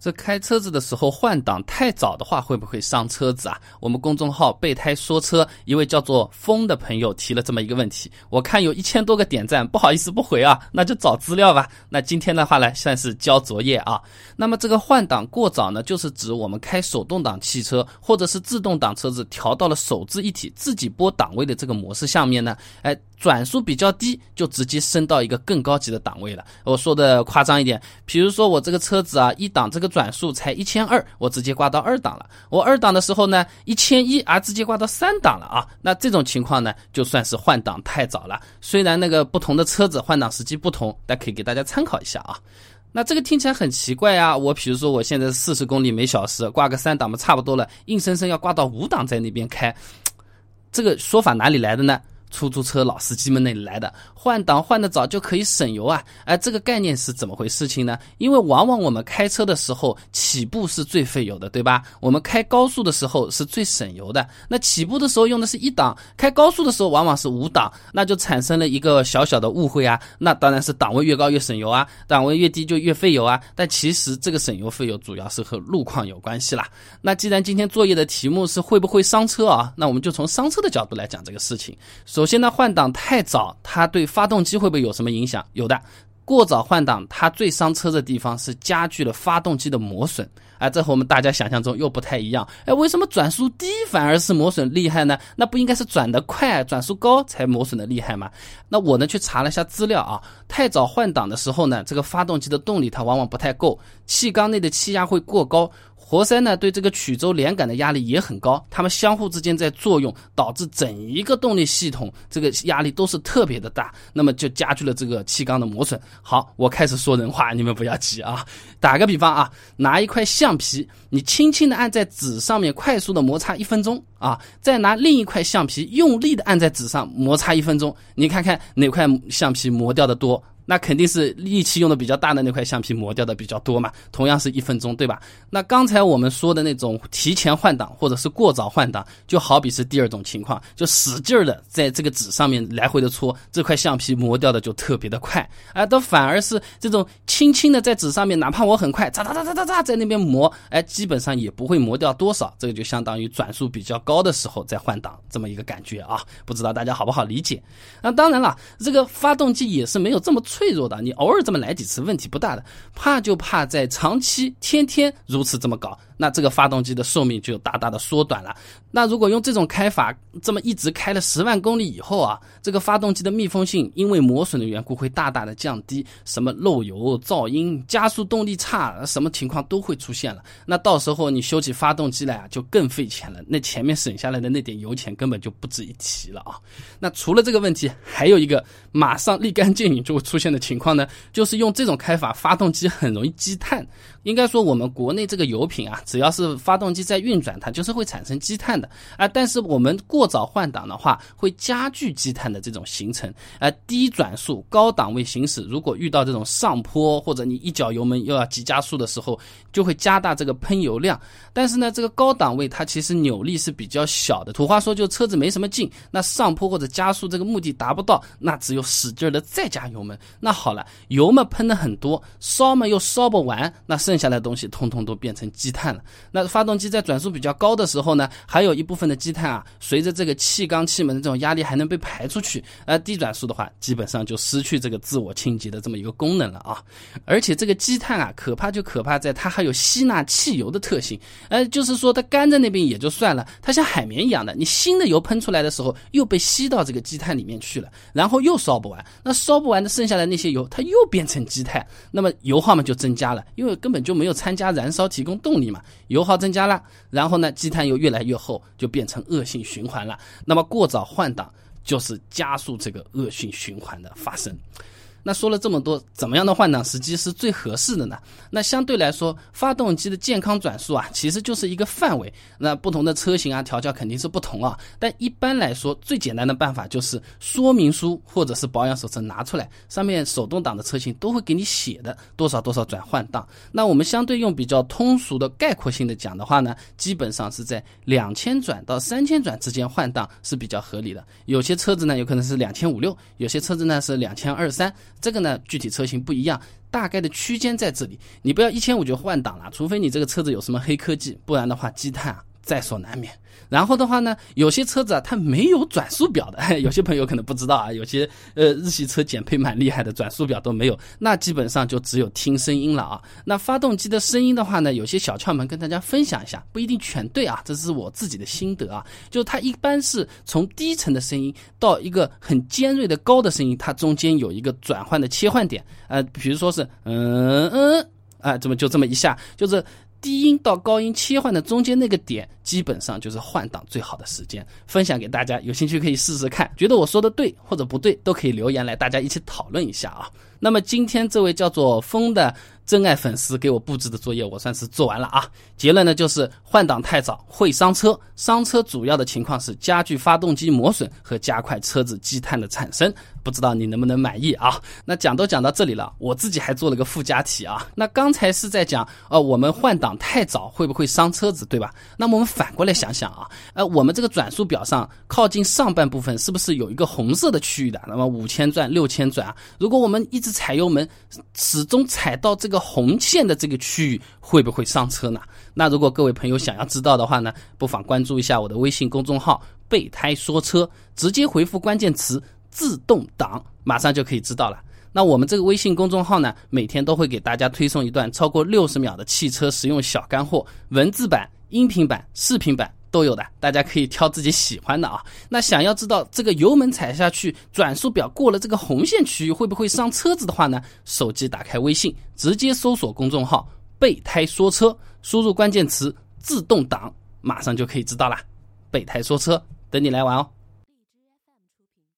这开车子的时候换挡太早的话，会不会伤车子啊？我们公众号备胎说车一位叫做风的朋友提了这么一个问题，我看有一千多个点赞，不好意思不回啊，那就找资料吧。那今天的话呢，算是交作业啊。那么这个换挡过早呢，就是指我们开手动挡汽车或者是自动挡车子调到了手自一体自己拨档位的这个模式下面呢，哎。转速比较低，就直接升到一个更高级的档位了。我说的夸张一点，比如说我这个车子啊，一档这个转速才一千二，我直接挂到二档了。我二档的时候呢，一千一啊，直接挂到三档了啊。那这种情况呢，就算是换挡太早了。虽然那个不同的车子换挡时机不同，但可以给大家参考一下啊。那这个听起来很奇怪啊。我比如说我现在四十公里每小时，挂个三档嘛，差不多了，硬生生要挂到五档在那边开，这个说法哪里来的呢？出租车老司机们那里来的，换挡换得早就可以省油啊！哎，这个概念是怎么回事情呢？因为往往我们开车的时候起步是最费油的，对吧？我们开高速的时候是最省油的。那起步的时候用的是一档，开高速的时候往往是五档，那就产生了一个小小的误会啊。那当然是档位越高越省油啊，档位越低就越费油啊。但其实这个省油费油主要是和路况有关系啦。那既然今天作业的题目是会不会伤车啊？那我们就从伤车的角度来讲这个事情。首先呢，换挡太早，它对发动机会不会有什么影响？有的，过早换挡，它最伤车的地方是加剧了发动机的磨损。哎，这和我们大家想象中又不太一样。哎，为什么转速低反而是磨损厉害呢？那不应该是转得快、转速高才磨损的厉害吗？那我呢去查了一下资料啊，太早换挡的时候呢，这个发动机的动力它往往不太够，气缸内的气压会过高。活塞呢，对这个曲轴连杆的压力也很高，它们相互之间在作用，导致整一个动力系统这个压力都是特别的大，那么就加剧了这个气缸的磨损。好，我开始说人话，你们不要急啊。打个比方啊，拿一块橡皮，你轻轻的按在纸上面，快速的摩擦一分钟啊，再拿另一块橡皮用力的按在纸上摩擦一分钟，你看看哪块橡皮磨掉的多。那肯定是力气用的比较大的那块橡皮磨掉的比较多嘛，同样是一分钟，对吧？那刚才我们说的那种提前换挡或者是过早换挡，就好比是第二种情况，就使劲儿的在这个纸上面来回的搓，这块橡皮磨掉的就特别的快，哎，都反而是这种轻轻的在纸上面，哪怕我很快，嚓嚓嚓嚓嚓嚓在那边磨，哎，基本上也不会磨掉多少，这个就相当于转速比较高的时候在换挡这么一个感觉啊，不知道大家好不好理解？那当然了，这个发动机也是没有这么粗。脆弱的，你偶尔这么来几次问题不大的，怕就怕在长期天天如此这么搞。那这个发动机的寿命就大大的缩短了。那如果用这种开法，这么一直开了十万公里以后啊，这个发动机的密封性因为磨损的缘故会大大的降低，什么漏油、噪音、加速动力差，什么情况都会出现了。那到时候你修起发动机来啊，就更费钱了。那前面省下来的那点油钱根本就不值一提了啊。那除了这个问题，还有一个马上立竿见影就会出现的情况呢，就是用这种开法，发动机很容易积碳。应该说，我们国内这个油品啊，只要是发动机在运转，它就是会产生积碳的啊。但是我们过早换挡的话，会加剧积碳的这种形成。啊，低转速、高档位行驶，如果遇到这种上坡或者你一脚油门又要急加速的时候，就会加大这个喷油量。但是呢，这个高档位它其实扭力是比较小的，土话说就车子没什么劲。那上坡或者加速这个目的达不到，那只有使劲的再加油门。那好了，油嘛喷的很多，烧嘛又烧不完，那。剩下的东西通通都变成积碳了。那发动机在转速比较高的时候呢，还有一部分的积碳啊，随着这个气缸气门的这种压力还能被排出去。而低转速的话，基本上就失去这个自我清洁的这么一个功能了啊。而且这个积碳啊，可怕就可怕在它还有吸纳汽油的特性。呃，就是说它干在那边也就算了，它像海绵一样的，你新的油喷出来的时候又被吸到这个积碳里面去了，然后又烧不完。那烧不完的剩下的那些油，它又变成积碳，那么油耗嘛就增加了，因为根本。就没有参加燃烧提供动力嘛，油耗增加了，然后呢，积碳又越来越厚，就变成恶性循环了。那么过早换挡就是加速这个恶性循环的发生。那说了这么多，怎么样的换挡时机是最合适的呢？那相对来说，发动机的健康转速啊，其实就是一个范围。那不同的车型啊，调教肯定是不同啊。但一般来说，最简单的办法就是说明书或者是保养手册拿出来，上面手动挡的车型都会给你写的多少多少转换档。那我们相对用比较通俗的概括性的讲的话呢，基本上是在两千转到三千转之间换挡是比较合理的。有些车子呢，有可能是两千五六，有些车子呢是两千二三。这个呢，具体车型不一样，大概的区间在这里，你不要一千五就换挡了，除非你这个车子有什么黑科技，不然的话积碳啊。在所难免。然后的话呢，有些车子啊，它没有转速表的。有些朋友可能不知道啊，有些呃日系车减配蛮厉害的，转速表都没有，那基本上就只有听声音了啊。那发动机的声音的话呢，有些小窍门跟大家分享一下，不一定全对啊，这是我自己的心得啊。就它一般是从低沉的声音到一个很尖锐的高的声音，它中间有一个转换的切换点。呃，比如说是嗯嗯啊，怎么就这么一下，就是。低音到高音切换的中间那个点，基本上就是换挡最好的时间。分享给大家，有兴趣可以试试看。觉得我说的对或者不对，都可以留言来，大家一起讨论一下啊。那么今天这位叫做风的。真爱粉丝给我布置的作业，我算是做完了啊。结论呢就是换挡太早会伤车，伤车主要的情况是加剧发动机磨损和加快车子积碳的产生。不知道你能不能满意啊？那讲都讲到这里了，我自己还做了个附加题啊。那刚才是在讲，呃，我们换挡太早会不会伤车子，对吧？那么我们反过来想想啊，呃，我们这个转速表上靠近上半部分是不是有一个红色的区域的？那么五千转、六千转啊，如果我们一直踩油门，始终踩到这个红线的这个区域会不会上车呢？那如果各位朋友想要知道的话呢，不妨关注一下我的微信公众号“备胎说车”，直接回复关键词“自动挡”，马上就可以知道了。那我们这个微信公众号呢，每天都会给大家推送一段超过六十秒的汽车实用小干货，文字版、音频版、视频版。都有的，大家可以挑自己喜欢的啊。那想要知道这个油门踩下去，转速表过了这个红线区域会不会伤车子的话呢？手机打开微信，直接搜索公众号“备胎说车”，输入关键词“自动挡”，马上就可以知道啦。备胎说车，等你来玩哦。